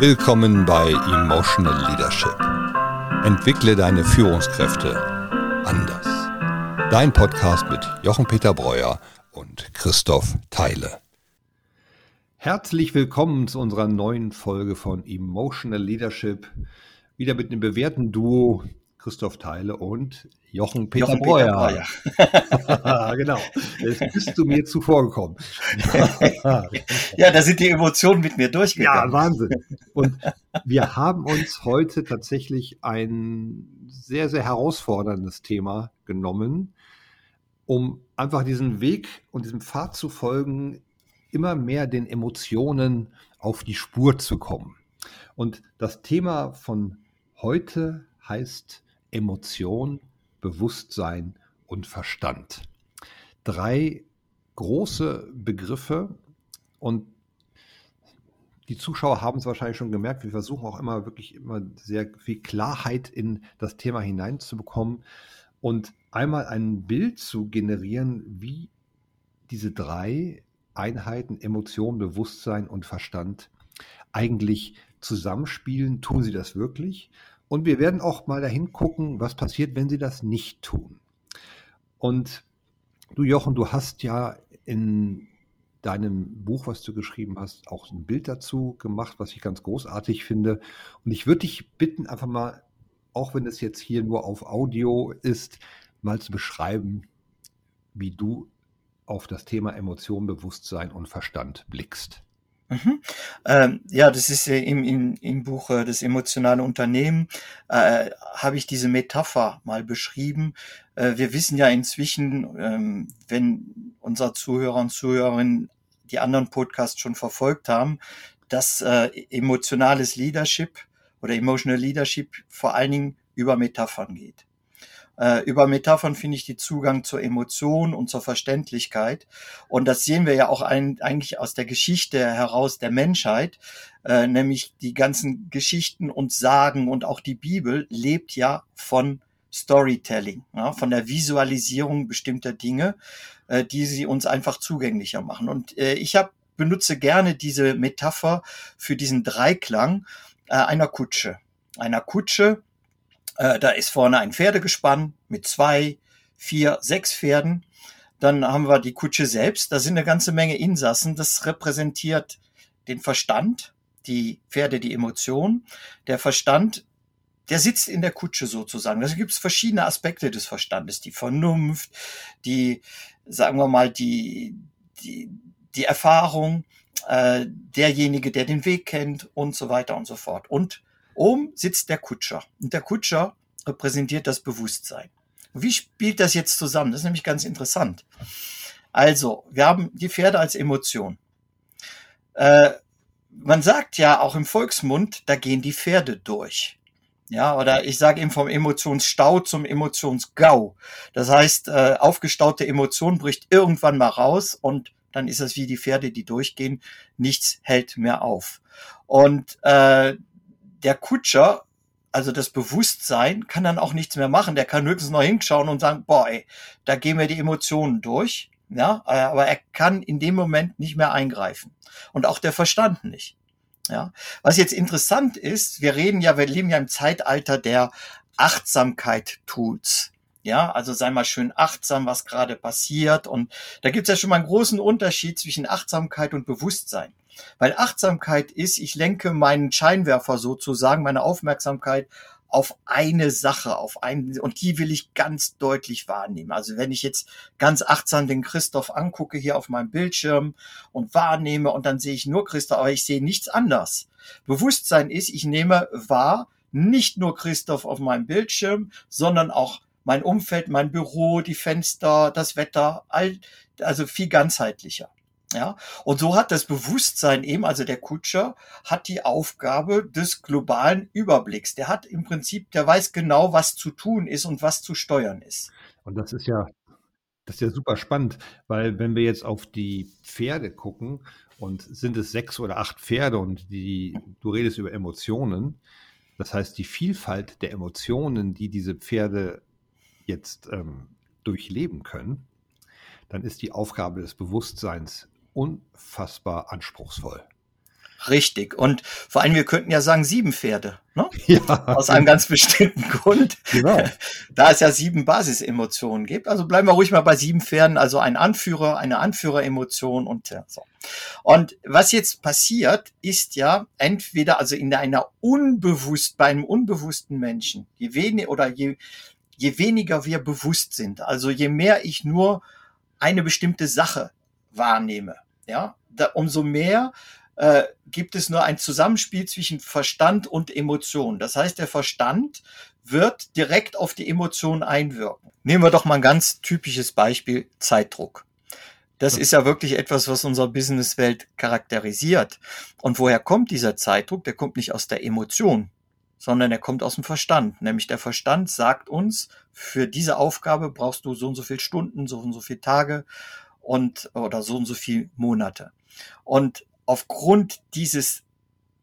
Willkommen bei Emotional Leadership. Entwickle deine Führungskräfte anders. Dein Podcast mit Jochen-Peter Breuer und Christoph Theile. Herzlich willkommen zu unserer neuen Folge von Emotional Leadership. Wieder mit einem bewährten Duo Christoph Theile und Jochen Peter Jochen Breuer. Peter genau. Jetzt bist du mir zuvor gekommen. ja, da sind die Emotionen mit mir durchgegangen. Ja, Wahnsinn. Und wir haben uns heute tatsächlich ein sehr, sehr herausforderndes Thema genommen, um einfach diesen Weg und diesem Pfad zu folgen, immer mehr den Emotionen auf die Spur zu kommen. Und das Thema von heute heißt Emotion, Bewusstsein und Verstand. Drei große Begriffe und die Zuschauer haben es wahrscheinlich schon gemerkt. Wir versuchen auch immer wirklich immer sehr viel Klarheit in das Thema hineinzubekommen und einmal ein Bild zu generieren, wie diese drei Einheiten Emotion, Bewusstsein und Verstand eigentlich zusammenspielen. Tun sie das wirklich? Und wir werden auch mal dahin gucken, was passiert, wenn sie das nicht tun. Und du, Jochen, du hast ja in deinem Buch, was du geschrieben hast, auch ein Bild dazu gemacht, was ich ganz großartig finde. Und ich würde dich bitten, einfach mal, auch wenn es jetzt hier nur auf Audio ist, mal zu beschreiben, wie du auf das Thema Emotion, Bewusstsein und Verstand blickst. Mhm. Ähm, ja, das ist im, im, im Buch äh, Das emotionale Unternehmen, äh, habe ich diese Metapher mal beschrieben. Äh, wir wissen ja inzwischen, ähm, wenn unser Zuhörer und Zuhörerinnen die anderen Podcasts schon verfolgt haben, dass äh, emotionales Leadership oder emotional Leadership vor allen Dingen über Metaphern geht. Äh, über Metaphern finde ich die Zugang zur Emotion und zur Verständlichkeit. Und das sehen wir ja auch ein, eigentlich aus der Geschichte heraus der Menschheit, äh, nämlich die ganzen Geschichten und Sagen und auch die Bibel lebt ja von Storytelling, ja, von der Visualisierung bestimmter Dinge, äh, die sie uns einfach zugänglicher machen. Und äh, ich hab, benutze gerne diese Metapher für diesen Dreiklang äh, einer Kutsche. Einer Kutsche, äh, da ist vorne ein Pferdegespann mit zwei, vier, sechs Pferden. Dann haben wir die Kutsche selbst. Da sind eine ganze Menge Insassen. Das repräsentiert den Verstand, die Pferde, die Emotion. Der Verstand, der sitzt in der Kutsche sozusagen. Da gibt es verschiedene Aspekte des Verstandes. Die Vernunft, die, sagen wir mal, die, die, die Erfahrung, äh, derjenige, der den Weg kennt und so weiter und so fort. Und Oben sitzt der Kutscher und der Kutscher repräsentiert das Bewusstsein. Wie spielt das jetzt zusammen? Das ist nämlich ganz interessant. Also, wir haben die Pferde als Emotion. Äh, man sagt ja auch im Volksmund, da gehen die Pferde durch. Ja, oder ich sage eben vom Emotionsstau zum Emotionsgau. Das heißt, äh, aufgestaute Emotion bricht irgendwann mal raus und dann ist es wie die Pferde, die durchgehen. Nichts hält mehr auf. Und äh, der Kutscher, also das Bewusstsein, kann dann auch nichts mehr machen. Der kann höchstens noch hinschauen und sagen, boah, ey, da gehen mir die Emotionen durch. Ja, aber er kann in dem Moment nicht mehr eingreifen. Und auch der Verstand nicht. Ja, was jetzt interessant ist, wir reden ja, wir leben ja im Zeitalter der Achtsamkeit-Tools. Ja, also sei mal schön achtsam, was gerade passiert. Und da gibt es ja schon mal einen großen Unterschied zwischen Achtsamkeit und Bewusstsein. Weil Achtsamkeit ist, ich lenke meinen Scheinwerfer sozusagen, meine Aufmerksamkeit auf eine Sache, auf einen, und die will ich ganz deutlich wahrnehmen. Also wenn ich jetzt ganz achtsam den Christoph angucke hier auf meinem Bildschirm und wahrnehme und dann sehe ich nur Christoph, aber ich sehe nichts anders. Bewusstsein ist, ich nehme wahr, nicht nur Christoph auf meinem Bildschirm, sondern auch mein Umfeld, mein Büro, die Fenster, das Wetter, all, also viel ganzheitlicher. Ja, und so hat das Bewusstsein eben, also der Kutscher, hat die Aufgabe des globalen Überblicks. Der hat im Prinzip, der weiß genau, was zu tun ist und was zu steuern ist. Und das ist ja, das ist ja super spannend, weil wenn wir jetzt auf die Pferde gucken und sind es sechs oder acht Pferde und die, du redest über Emotionen, das heißt die Vielfalt der Emotionen, die diese Pferde jetzt ähm, durchleben können, dann ist die Aufgabe des Bewusstseins unfassbar anspruchsvoll. Richtig. Und vor allem, wir könnten ja sagen, sieben Pferde. Ne? Ja. Aus einem ganz bestimmten Grund. Genau. Da es ja sieben Basisemotionen gibt. Also bleiben wir ruhig mal bei sieben Pferden. Also ein Anführer, eine Anführeremotion und so. Und was jetzt passiert, ist ja entweder, also in einer unbewusst, bei einem unbewussten Menschen, je weniger oder je, je weniger wir bewusst sind, also je mehr ich nur eine bestimmte Sache wahrnehme, ja, da, umso mehr äh, gibt es nur ein Zusammenspiel zwischen Verstand und Emotion. Das heißt, der Verstand wird direkt auf die Emotion einwirken. Nehmen wir doch mal ein ganz typisches Beispiel, Zeitdruck. Das ist ja wirklich etwas, was unsere Businesswelt charakterisiert. Und woher kommt dieser Zeitdruck? Der kommt nicht aus der Emotion, sondern er kommt aus dem Verstand. Nämlich der Verstand sagt uns, für diese Aufgabe brauchst du so und so viele Stunden, so und so viele Tage und oder so und so viele Monate. Und aufgrund dieses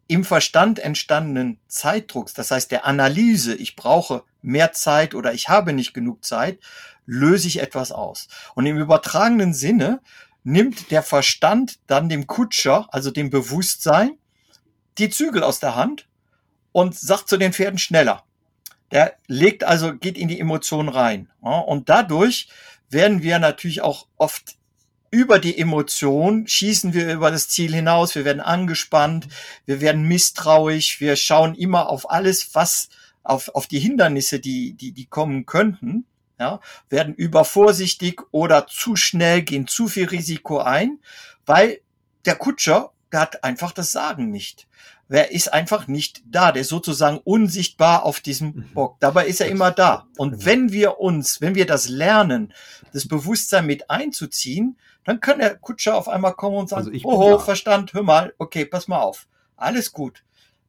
im Verstand entstandenen Zeitdrucks, das heißt der Analyse, ich brauche mehr Zeit oder ich habe nicht genug Zeit, löse ich etwas aus. Und im übertragenen Sinne nimmt der Verstand dann dem Kutscher, also dem Bewusstsein, die Zügel aus der Hand und sagt zu den Pferden schneller. Der legt also, geht in die Emotion rein. Und dadurch werden wir natürlich auch oft über die Emotion schießen wir über das Ziel hinaus, wir werden angespannt, wir werden misstrauisch, wir schauen immer auf alles, was auf, auf die Hindernisse, die, die, die kommen könnten, ja, werden übervorsichtig oder zu schnell, gehen zu viel Risiko ein, weil der Kutscher, der hat einfach das Sagen nicht. Wer ist einfach nicht da, der ist sozusagen unsichtbar auf diesem mhm. Bock. Dabei ist er immer da. Und wenn wir uns, wenn wir das lernen, das Bewusstsein mit einzuziehen, dann kann der Kutscher auf einmal kommen und sagen, also oh, Verstand, hör mal, okay, pass mal auf. Alles gut.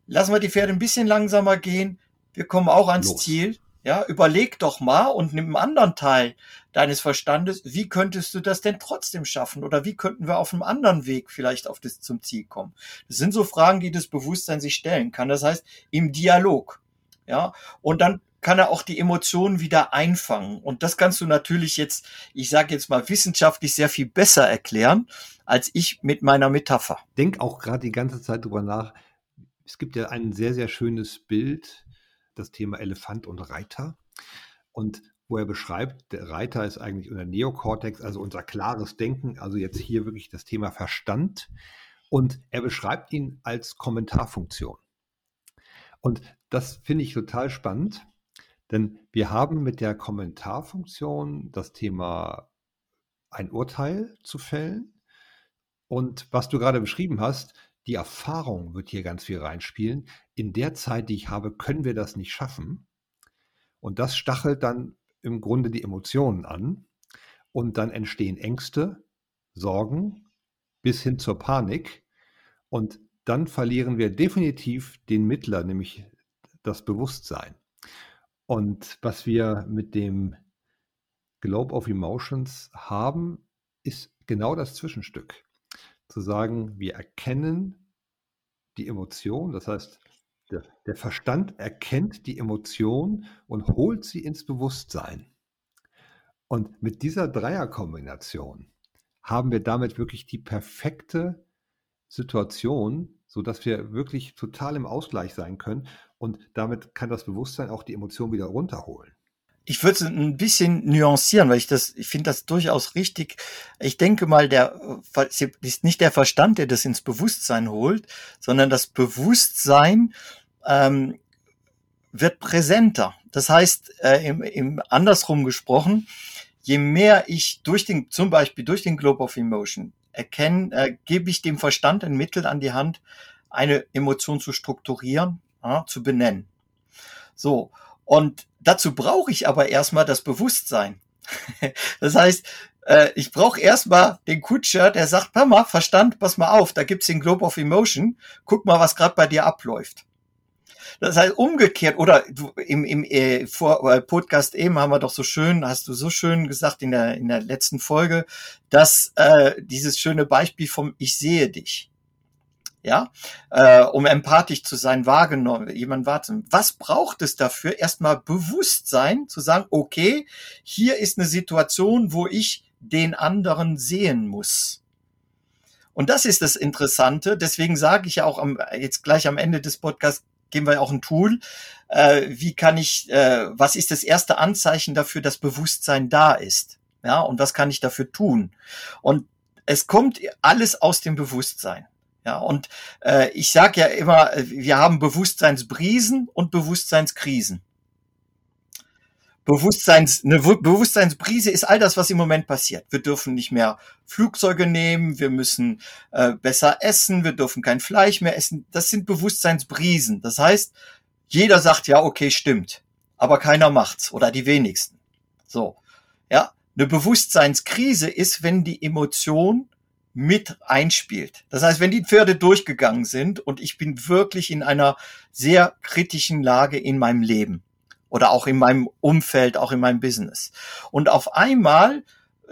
Lassen wir die Pferde ein bisschen langsamer gehen. Wir kommen auch ans Los. Ziel. Ja, überleg doch mal und nimm einen anderen Teil deines Verstandes. Wie könntest du das denn trotzdem schaffen? Oder wie könnten wir auf einem anderen Weg vielleicht auf das zum Ziel kommen? Das sind so Fragen, die das Bewusstsein sich stellen kann. Das heißt, im Dialog. Ja, und dann kann er auch die Emotionen wieder einfangen. Und das kannst du natürlich jetzt, ich sage jetzt mal, wissenschaftlich sehr viel besser erklären, als ich mit meiner Metapher. Denk auch gerade die ganze Zeit drüber nach. Es gibt ja ein sehr, sehr schönes Bild, das Thema Elefant und Reiter. Und wo er beschreibt, der Reiter ist eigentlich unser Neokortex, also unser klares Denken, also jetzt hier wirklich das Thema Verstand. Und er beschreibt ihn als Kommentarfunktion. Und das finde ich total spannend, denn wir haben mit der Kommentarfunktion das Thema ein Urteil zu fällen. Und was du gerade beschrieben hast, die Erfahrung wird hier ganz viel reinspielen. In der Zeit, die ich habe, können wir das nicht schaffen. Und das stachelt dann im Grunde die Emotionen an. Und dann entstehen Ängste, Sorgen bis hin zur Panik. Und dann verlieren wir definitiv den Mittler, nämlich das Bewusstsein. Und was wir mit dem Globe of Emotions haben, ist genau das Zwischenstück. Zu sagen, wir erkennen die Emotion, das heißt, der, der Verstand erkennt die Emotion und holt sie ins Bewusstsein. Und mit dieser Dreierkombination haben wir damit wirklich die perfekte Situation, sodass wir wirklich total im Ausgleich sein können. Und damit kann das Bewusstsein auch die Emotion wieder runterholen. Ich würde es ein bisschen nuancieren, weil ich das, ich finde das durchaus richtig. Ich denke mal, der ist nicht der Verstand, der das ins Bewusstsein holt, sondern das Bewusstsein ähm, wird präsenter. Das heißt, äh, im, im andersrum gesprochen, je mehr ich durch den, zum Beispiel durch den Globe of Emotion erkennen, äh, gebe ich dem Verstand ein Mittel an die Hand, eine Emotion zu strukturieren, ja, zu benennen. So, und dazu brauche ich aber erstmal das Bewusstsein. das heißt, äh, ich brauche erstmal den Kutscher, der sagt, hör Verstand, pass mal auf, da gibt's den Globe of Emotion, guck mal, was gerade bei dir abläuft. Das heißt umgekehrt, oder im, im äh, vor, äh, Podcast eben haben wir doch so schön, hast du so schön gesagt in der, in der letzten Folge, dass äh, dieses schöne Beispiel vom Ich sehe dich. Ja, äh, um empathisch zu sein, wahrgenommen, jemand warten. Was braucht es dafür? Erstmal Bewusstsein zu sagen, okay, hier ist eine Situation, wo ich den anderen sehen muss. Und das ist das Interessante. Deswegen sage ich ja auch am, jetzt gleich am Ende des Podcasts, geben wir auch ein Tool. Äh, wie kann ich, äh, was ist das erste Anzeichen dafür, dass Bewusstsein da ist? Ja, und was kann ich dafür tun? Und es kommt alles aus dem Bewusstsein. Ja, und äh, ich sage ja immer, wir haben Bewusstseinsbrisen und Bewusstseinskrisen. Bewusstseins, eine Bewusstseinsbrise ist all das, was im Moment passiert. Wir dürfen nicht mehr Flugzeuge nehmen, wir müssen äh, besser essen, wir dürfen kein Fleisch mehr essen. Das sind Bewusstseinsbrisen. Das heißt, jeder sagt ja, okay, stimmt, aber keiner macht's oder die wenigsten. So, ja, eine Bewusstseinskrise ist, wenn die Emotion mit einspielt. Das heißt, wenn die Pferde durchgegangen sind und ich bin wirklich in einer sehr kritischen Lage in meinem Leben oder auch in meinem Umfeld, auch in meinem Business. Und auf einmal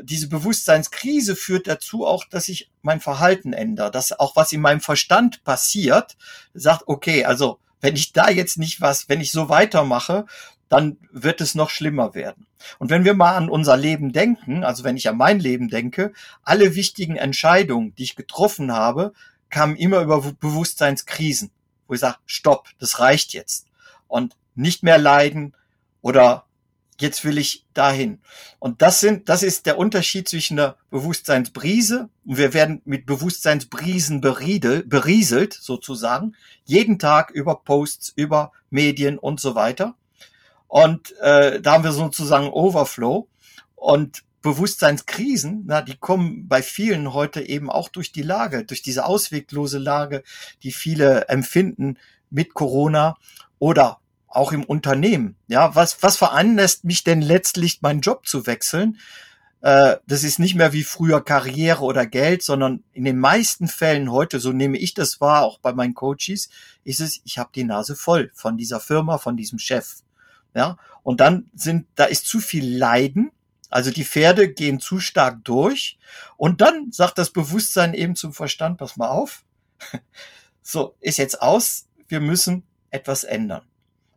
diese Bewusstseinskrise führt dazu auch, dass ich mein Verhalten ändere, dass auch was in meinem Verstand passiert, sagt, okay, also wenn ich da jetzt nicht was, wenn ich so weitermache, dann wird es noch schlimmer werden. Und wenn wir mal an unser Leben denken, also wenn ich an mein Leben denke, alle wichtigen Entscheidungen, die ich getroffen habe, kamen immer über Bewusstseinskrisen, wo ich sage, stopp, das reicht jetzt. Und nicht mehr leiden oder jetzt will ich dahin. Und das sind, das ist der Unterschied zwischen einer Bewusstseinsbrise und wir werden mit Bewusstseinsbrisen beriedel, berieselt sozusagen jeden Tag über Posts, über Medien und so weiter. Und äh, da haben wir sozusagen Overflow und Bewusstseinskrisen, na, die kommen bei vielen heute eben auch durch die Lage, durch diese ausweglose Lage, die viele empfinden mit Corona oder auch im Unternehmen. Ja, was, was veranlasst mich denn letztlich, meinen Job zu wechseln? Äh, das ist nicht mehr wie früher Karriere oder Geld, sondern in den meisten Fällen heute, so nehme ich das wahr, auch bei meinen Coaches, ist es, ich habe die Nase voll von dieser Firma, von diesem Chef. Ja, und dann sind, da ist zu viel Leiden, also die Pferde gehen zu stark durch und dann sagt das Bewusstsein eben zum Verstand, pass mal auf, so, ist jetzt aus, wir müssen etwas ändern.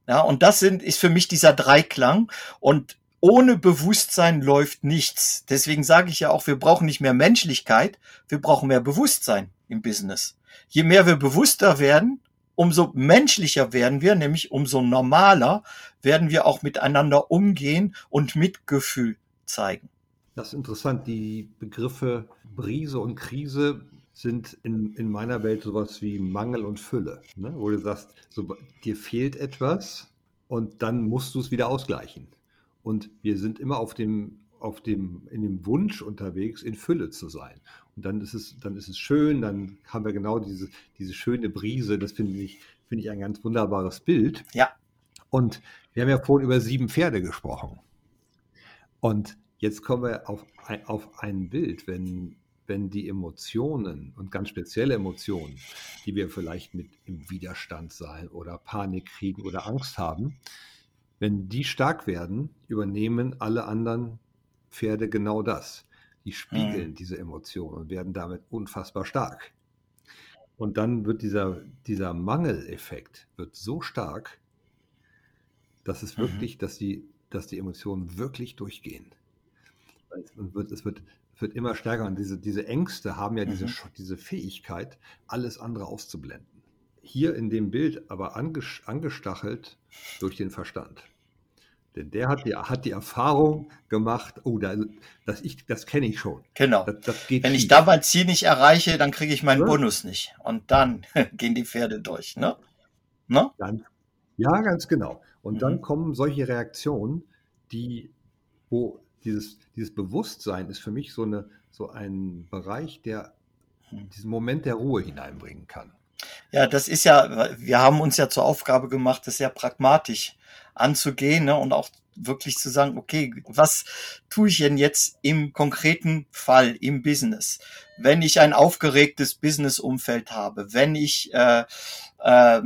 Ja, und das sind, ist für mich dieser Dreiklang. Und ohne Bewusstsein läuft nichts. Deswegen sage ich ja auch, wir brauchen nicht mehr Menschlichkeit, wir brauchen mehr Bewusstsein im Business. Je mehr wir bewusster werden, umso menschlicher werden wir, nämlich umso normaler werden wir auch miteinander umgehen und Mitgefühl zeigen. Das ist interessant. Die Begriffe Brise und Krise sind in, in meiner Welt sowas wie Mangel und Fülle, ne? wo du sagst, so, dir fehlt etwas und dann musst du es wieder ausgleichen. Und wir sind immer auf dem, auf dem, in dem Wunsch unterwegs, in Fülle zu sein. Und dann ist es, dann ist es schön, dann haben wir genau diese, diese schöne Brise, das finde ich, finde ich ein ganz wunderbares Bild. Ja. Und wir haben ja vorhin über sieben Pferde gesprochen. Und jetzt kommen wir auf ein, auf ein Bild, wenn wenn die Emotionen und ganz spezielle Emotionen, die wir vielleicht mit im Widerstand sein oder Panik kriegen oder Angst haben, wenn die stark werden, übernehmen alle anderen Pferde genau das. Die spiegeln mhm. diese Emotionen und werden damit unfassbar stark. Und dann wird dieser, dieser Mangeleffekt wird so stark, dass es mhm. wirklich, dass die, dass die Emotionen wirklich durchgehen. Es wird, es wird wird immer stärker. Und diese, diese Ängste haben ja mhm. diese, diese Fähigkeit, alles andere auszublenden. Hier in dem Bild aber angestachelt durch den Verstand. Denn der hat die, hat die Erfahrung gemacht, oh, da, das, das kenne ich schon. Genau. Das, das Wenn ich da mein Ziel nicht erreiche, dann kriege ich meinen ja. Bonus nicht. Und dann gehen die Pferde durch. Ne? Ne? Dann, ja, ganz genau. Und mhm. dann kommen solche Reaktionen, die, wo dieses, dieses Bewusstsein ist für mich so, eine, so ein Bereich, der diesen Moment der Ruhe hineinbringen kann. Ja, das ist ja, wir haben uns ja zur Aufgabe gemacht, das sehr pragmatisch anzugehen ne, und auch wirklich zu sagen, okay, was tue ich denn jetzt im konkreten Fall im Business? Wenn ich ein aufgeregtes Business-Umfeld habe, wenn ich äh, äh,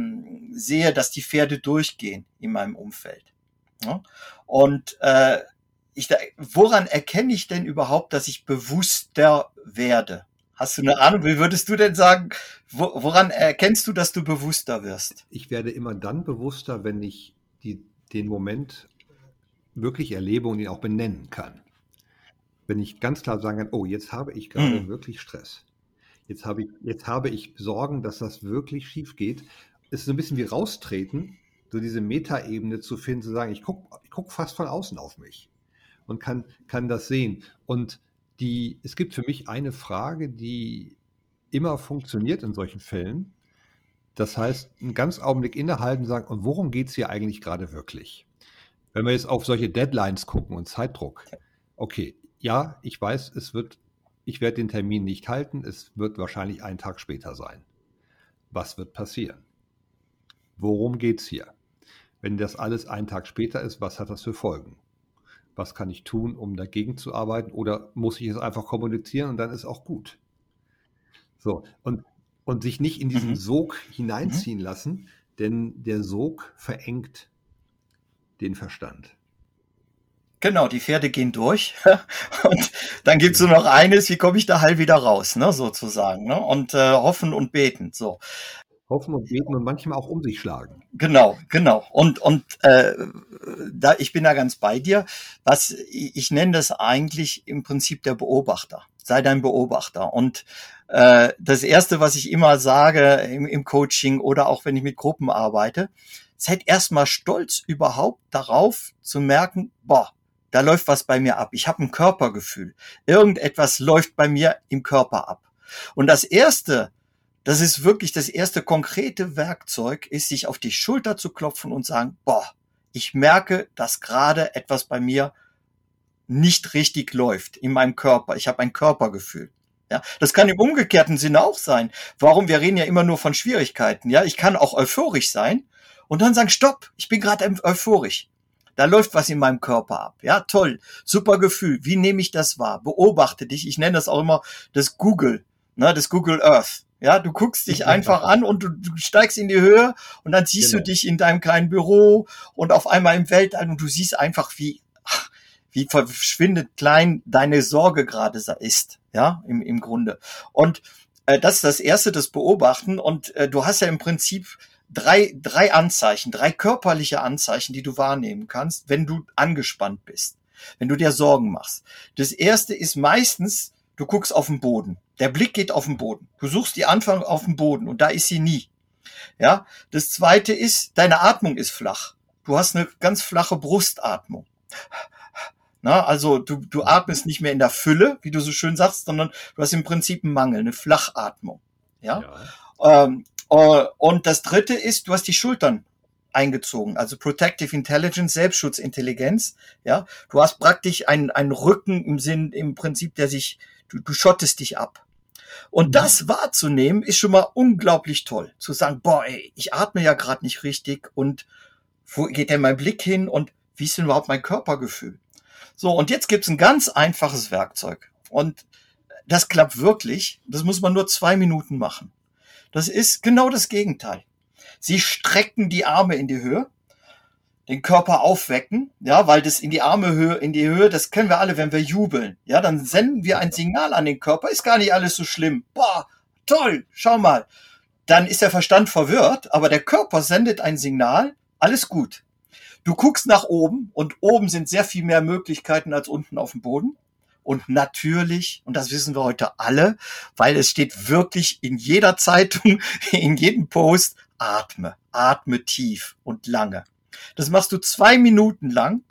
sehe, dass die Pferde durchgehen in meinem Umfeld. Ne? Und äh, ich, woran erkenne ich denn überhaupt, dass ich bewusster werde? Hast du eine Ahnung? Wie würdest du denn sagen, woran erkennst du, dass du bewusster wirst? Ich werde immer dann bewusster, wenn ich die, den Moment wirklich erlebe und ihn auch benennen kann. Wenn ich ganz klar sagen kann, oh, jetzt habe ich gerade hm. wirklich Stress. jetzt habe ich, jetzt habe ich Sorgen, dass das wirklich schief geht. Es ist so ein bisschen wie raustreten, so diese Metaebene zu finden, zu sagen, ich gucke ich guck fast von außen auf mich und kann, kann das sehen. Und die, es gibt für mich eine Frage, die immer funktioniert in solchen Fällen. Das heißt, einen ganz Augenblick innehalten, sagen, und worum geht es hier eigentlich gerade wirklich? Wenn wir jetzt auf solche Deadlines gucken und Zeitdruck, okay, ja, ich weiß, es wird, ich werde den Termin nicht halten, es wird wahrscheinlich einen Tag später sein. Was wird passieren? Worum geht es hier? Wenn das alles einen Tag später ist, was hat das für Folgen? Was kann ich tun, um dagegen zu arbeiten? Oder muss ich es einfach kommunizieren und dann ist auch gut? So, und, und sich nicht in diesen mhm. Sog hineinziehen mhm. lassen, denn der Sog verengt den Verstand. Genau, die Pferde gehen durch und dann gibt's nur noch eines, wie komme ich da heil wieder raus, ne, sozusagen, ne? Und äh, hoffen und beten. So. Hoffen und beten und manchmal auch um sich schlagen. Genau, genau. Und, und äh, da, ich bin da ganz bei dir. Was ich, ich nenne das eigentlich im Prinzip der Beobachter. Sei dein Beobachter. Und äh, das Erste, was ich immer sage im, im Coaching oder auch wenn ich mit Gruppen arbeite, seid erstmal stolz überhaupt darauf zu merken, boah, da läuft was bei mir ab. Ich habe ein Körpergefühl. Irgendetwas läuft bei mir im Körper ab. Und das Erste, das ist wirklich das erste konkrete Werkzeug, ist sich auf die Schulter zu klopfen und sagen, boah, ich merke, dass gerade etwas bei mir nicht richtig läuft in meinem Körper. Ich habe ein Körpergefühl. Ja, das kann im umgekehrten Sinne auch sein. Warum? Wir reden ja immer nur von Schwierigkeiten. Ja, ich kann auch euphorisch sein und dann sagen, stopp, ich bin gerade euphorisch. Da läuft was in meinem Körper ab. Ja, toll, super Gefühl. Wie nehme ich das wahr? Beobachte dich. Ich nenne das auch immer das Google, ne, das Google Earth. Ja, du guckst dich einfach an und du, du steigst in die Höhe und dann siehst genau. du dich in deinem kleinen Büro und auf einmal im Weltall und du siehst einfach, wie, wie verschwindet klein deine Sorge gerade ist. Ja, im, im Grunde. Und äh, das ist das erste, das Beobachten. Und äh, du hast ja im Prinzip drei, drei Anzeichen, drei körperliche Anzeichen, die du wahrnehmen kannst, wenn du angespannt bist, wenn du dir Sorgen machst. Das erste ist meistens, du guckst auf den Boden. Der Blick geht auf den Boden. Du suchst die Anfang auf den Boden und da ist sie nie. Ja. Das zweite ist, deine Atmung ist flach. Du hast eine ganz flache Brustatmung. Na, also du, du atmest nicht mehr in der Fülle, wie du so schön sagst, sondern du hast im Prinzip einen Mangel, eine Flachatmung. Ja. ja. Ähm, äh, und das dritte ist, du hast die Schultern eingezogen, also Protective Intelligence, Selbstschutzintelligenz. Ja, du hast praktisch einen, einen Rücken im Sinn, im Prinzip, der sich, du, du schottest dich ab. Und mhm. das wahrzunehmen, ist schon mal unglaublich toll. Zu sagen, boah, ey, ich atme ja gerade nicht richtig und wo geht denn mein Blick hin und wie ist denn überhaupt mein Körpergefühl? So, und jetzt gibt's ein ganz einfaches Werkzeug. Und das klappt wirklich. Das muss man nur zwei Minuten machen. Das ist genau das Gegenteil. Sie strecken die Arme in die Höhe, den Körper aufwecken, ja, weil das in die Arme Höhe, in die Höhe, das kennen wir alle, wenn wir jubeln. Ja, dann senden wir ein Signal an den Körper, ist gar nicht alles so schlimm. Boah, toll, schau mal. Dann ist der Verstand verwirrt, aber der Körper sendet ein Signal, alles gut. Du guckst nach oben und oben sind sehr viel mehr Möglichkeiten als unten auf dem Boden. Und natürlich, und das wissen wir heute alle, weil es steht wirklich in jeder Zeitung, in jedem Post, atme, atme tief und lange. Das machst du zwei Minuten lang,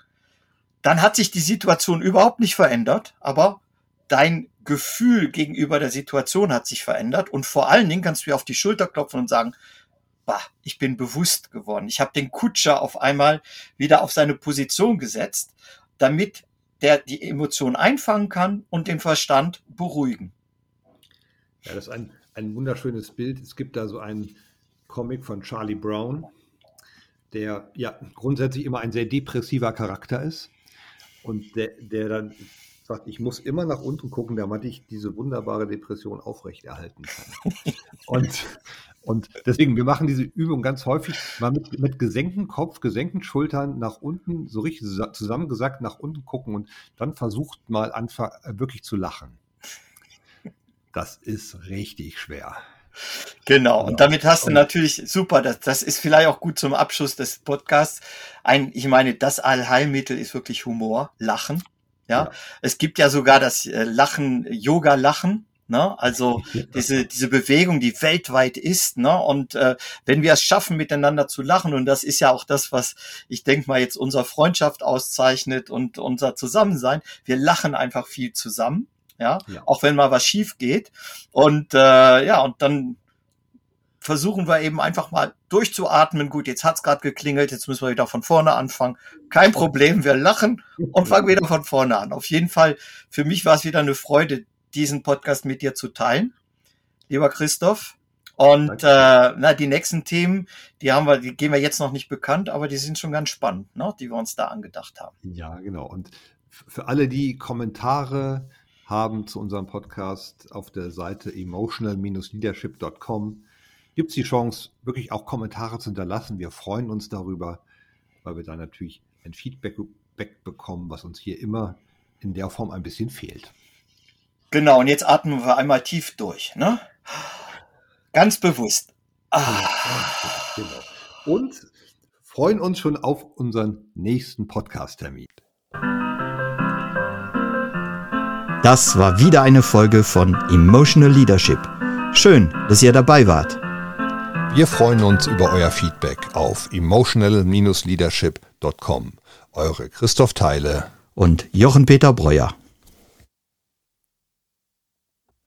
dann hat sich die Situation überhaupt nicht verändert, aber dein Gefühl gegenüber der Situation hat sich verändert und vor allen Dingen kannst du dir auf die Schulter klopfen und sagen, bah, ich bin bewusst geworden. Ich habe den Kutscher auf einmal wieder auf seine Position gesetzt, damit der die Emotion einfangen kann und den Verstand beruhigen. Ja, das ist ein, ein wunderschönes Bild. Es gibt da so einen Comic von Charlie Brown, der ja grundsätzlich immer ein sehr depressiver Charakter ist und der, der dann sagt, ich muss immer nach unten gucken, damit ich diese wunderbare Depression aufrechterhalten kann. und, und deswegen, wir machen diese Übung ganz häufig mal mit, mit gesenktem Kopf, gesenkten Schultern nach unten, so richtig zusammengesackt nach unten gucken und dann versucht mal einfach wirklich zu lachen. Das ist richtig schwer. Genau, und damit hast du natürlich super, das, das ist vielleicht auch gut zum Abschluss des Podcasts. Ein, ich meine, das Allheilmittel ist wirklich Humor, Lachen. Ja, ja. es gibt ja sogar das äh, Lachen, Yoga-Lachen. Ne? Also diese, diese Bewegung, die weltweit ist. Ne? Und äh, wenn wir es schaffen, miteinander zu lachen, und das ist ja auch das, was ich denke mal jetzt unsere Freundschaft auszeichnet und unser Zusammensein, wir lachen einfach viel zusammen. Ja, ja. auch wenn mal was schief geht. Und äh, ja, und dann versuchen wir eben einfach mal durchzuatmen. Gut, jetzt hat's gerade geklingelt, jetzt müssen wir wieder von vorne anfangen. Kein Problem, wir lachen und fangen wieder von vorne an. Auf jeden Fall, für mich war es wieder eine Freude, diesen Podcast mit dir zu teilen, lieber Christoph. Und äh, na, die nächsten Themen, die haben wir, die gehen wir jetzt noch nicht bekannt, aber die sind schon ganz spannend, ne, die wir uns da angedacht haben. Ja, genau. Und für alle, die Kommentare haben zu unserem Podcast auf der Seite emotional-leadership.com, gibt es die Chance, wirklich auch Kommentare zu hinterlassen. Wir freuen uns darüber, weil wir da natürlich ein Feedback bekommen, was uns hier immer in der Form ein bisschen fehlt. Genau, und jetzt atmen wir einmal tief durch. Ne? Ganz bewusst. Ah. Genau. Und freuen uns schon auf unseren nächsten Podcast-Termin. Das war wieder eine Folge von Emotional Leadership. Schön, dass ihr dabei wart. Wir freuen uns über euer Feedback auf emotional-leadership.com. Eure Christoph Teile und Jochen Peter Breuer.